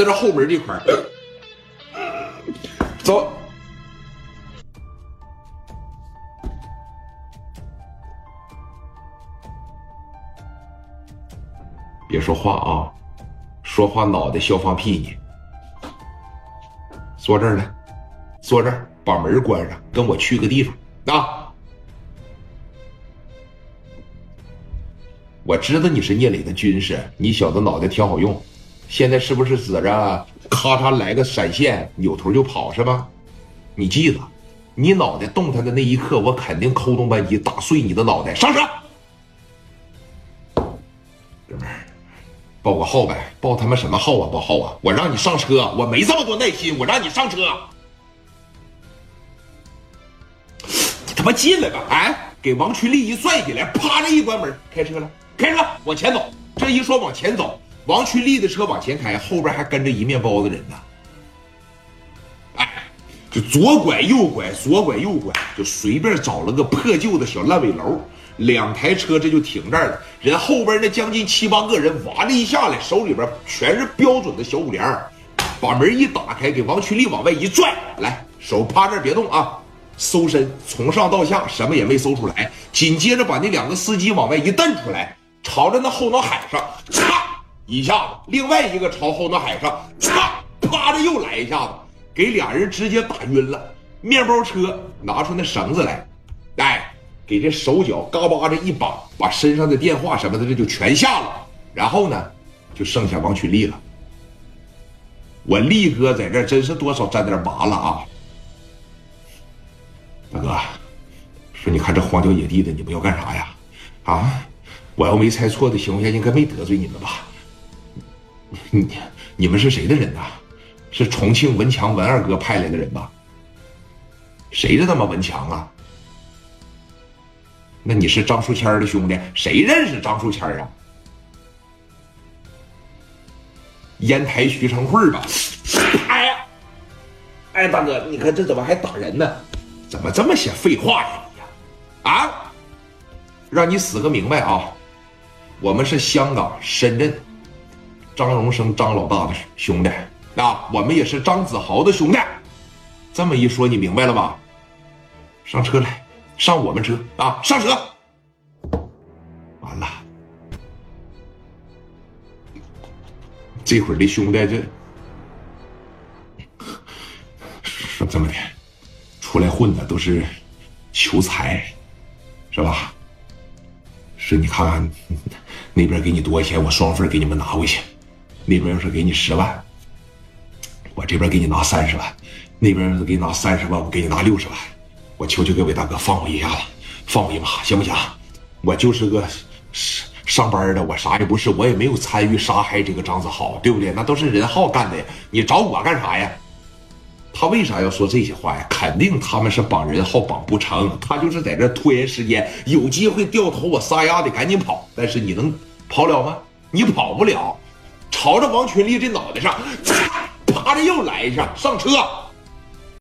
在这后门这块走。别说话啊！说话脑袋消放屁呢！坐这儿来，坐这儿，把门关上，跟我去个地方啊！我知道你是聂磊的军师，你小子脑袋挺好用。现在是不是指着咔嚓来个闪现，扭头就跑是吧？你记得，你脑袋动弹的那一刻，我肯定扣动扳机打碎你的脑袋。上车，哥们儿。报个号呗，报他妈什么号啊？报号啊！我让你上车，我没这么多耐心，我让你上车。你他妈进来吧！哎，给王群力一拽起来，啪的一关门，开车了，开车往前走。这一说往前走，王群力的车往前开，后边还跟着一面包子人呢。哎，就左拐右拐，左拐右拐，就随便找了个破旧的小烂尾楼。两台车这就停这儿了，人后边那将近七八个人哇的一下来，手里边全是标准的小五连，把门一打开，给王群力往外一拽，来手趴这别动啊，搜身，从上到下什么也没搜出来，紧接着把那两个司机往外一蹬出来，朝着那后脑海上一下子，另外一个朝后脑海上嚓啪的又来一下子，给俩人直接打晕了。面包车拿出那绳子来，哎。给这手脚嘎巴这一绑，把身上的电话什么的这就全下了，然后呢，就剩下王群力了。我力哥在这真是多少沾点麻了啊！大哥，说你看这荒郊野地的，你们要干啥呀？啊，我要没猜错的情况下，应该没得罪你们吧？你你们是谁的人呐？是重庆文强文二哥派来的人吧？谁是他妈文强啊？那你是张树谦的兄弟？谁认识张树谦啊？烟台徐成慧吧？哎呀，哎，大哥，你看这怎么还打人呢？怎么这么些废话呀你呀？啊！让你死个明白啊！我们是香港深圳张荣生张老大的兄弟啊，我们也是张子豪的兄弟。这么一说，你明白了吧？上车来。上我们车啊！上车！完了，这会儿的兄弟这说这么的，出来混的都是求财，是吧？是你看看那边给你多少钱，我双份给你们拿回去；那边要是给你十万，我这边给你拿三十万；那边要是给你拿三十万，我给你拿六十万。我求求各位大哥放我一下子，放我一马行不行？我就是个上班的，我啥也不是，我也没有参与杀害这个张子豪，对不对？那都是任浩干的，你找我干啥呀？他为啥要说这些话呀？肯定他们是绑任浩绑不成，他就是在这拖延时间，有机会掉头，我撒丫的赶紧跑。但是你能跑了吗？你跑不了，朝着王群力这脑袋上，啪的又来一下，上车。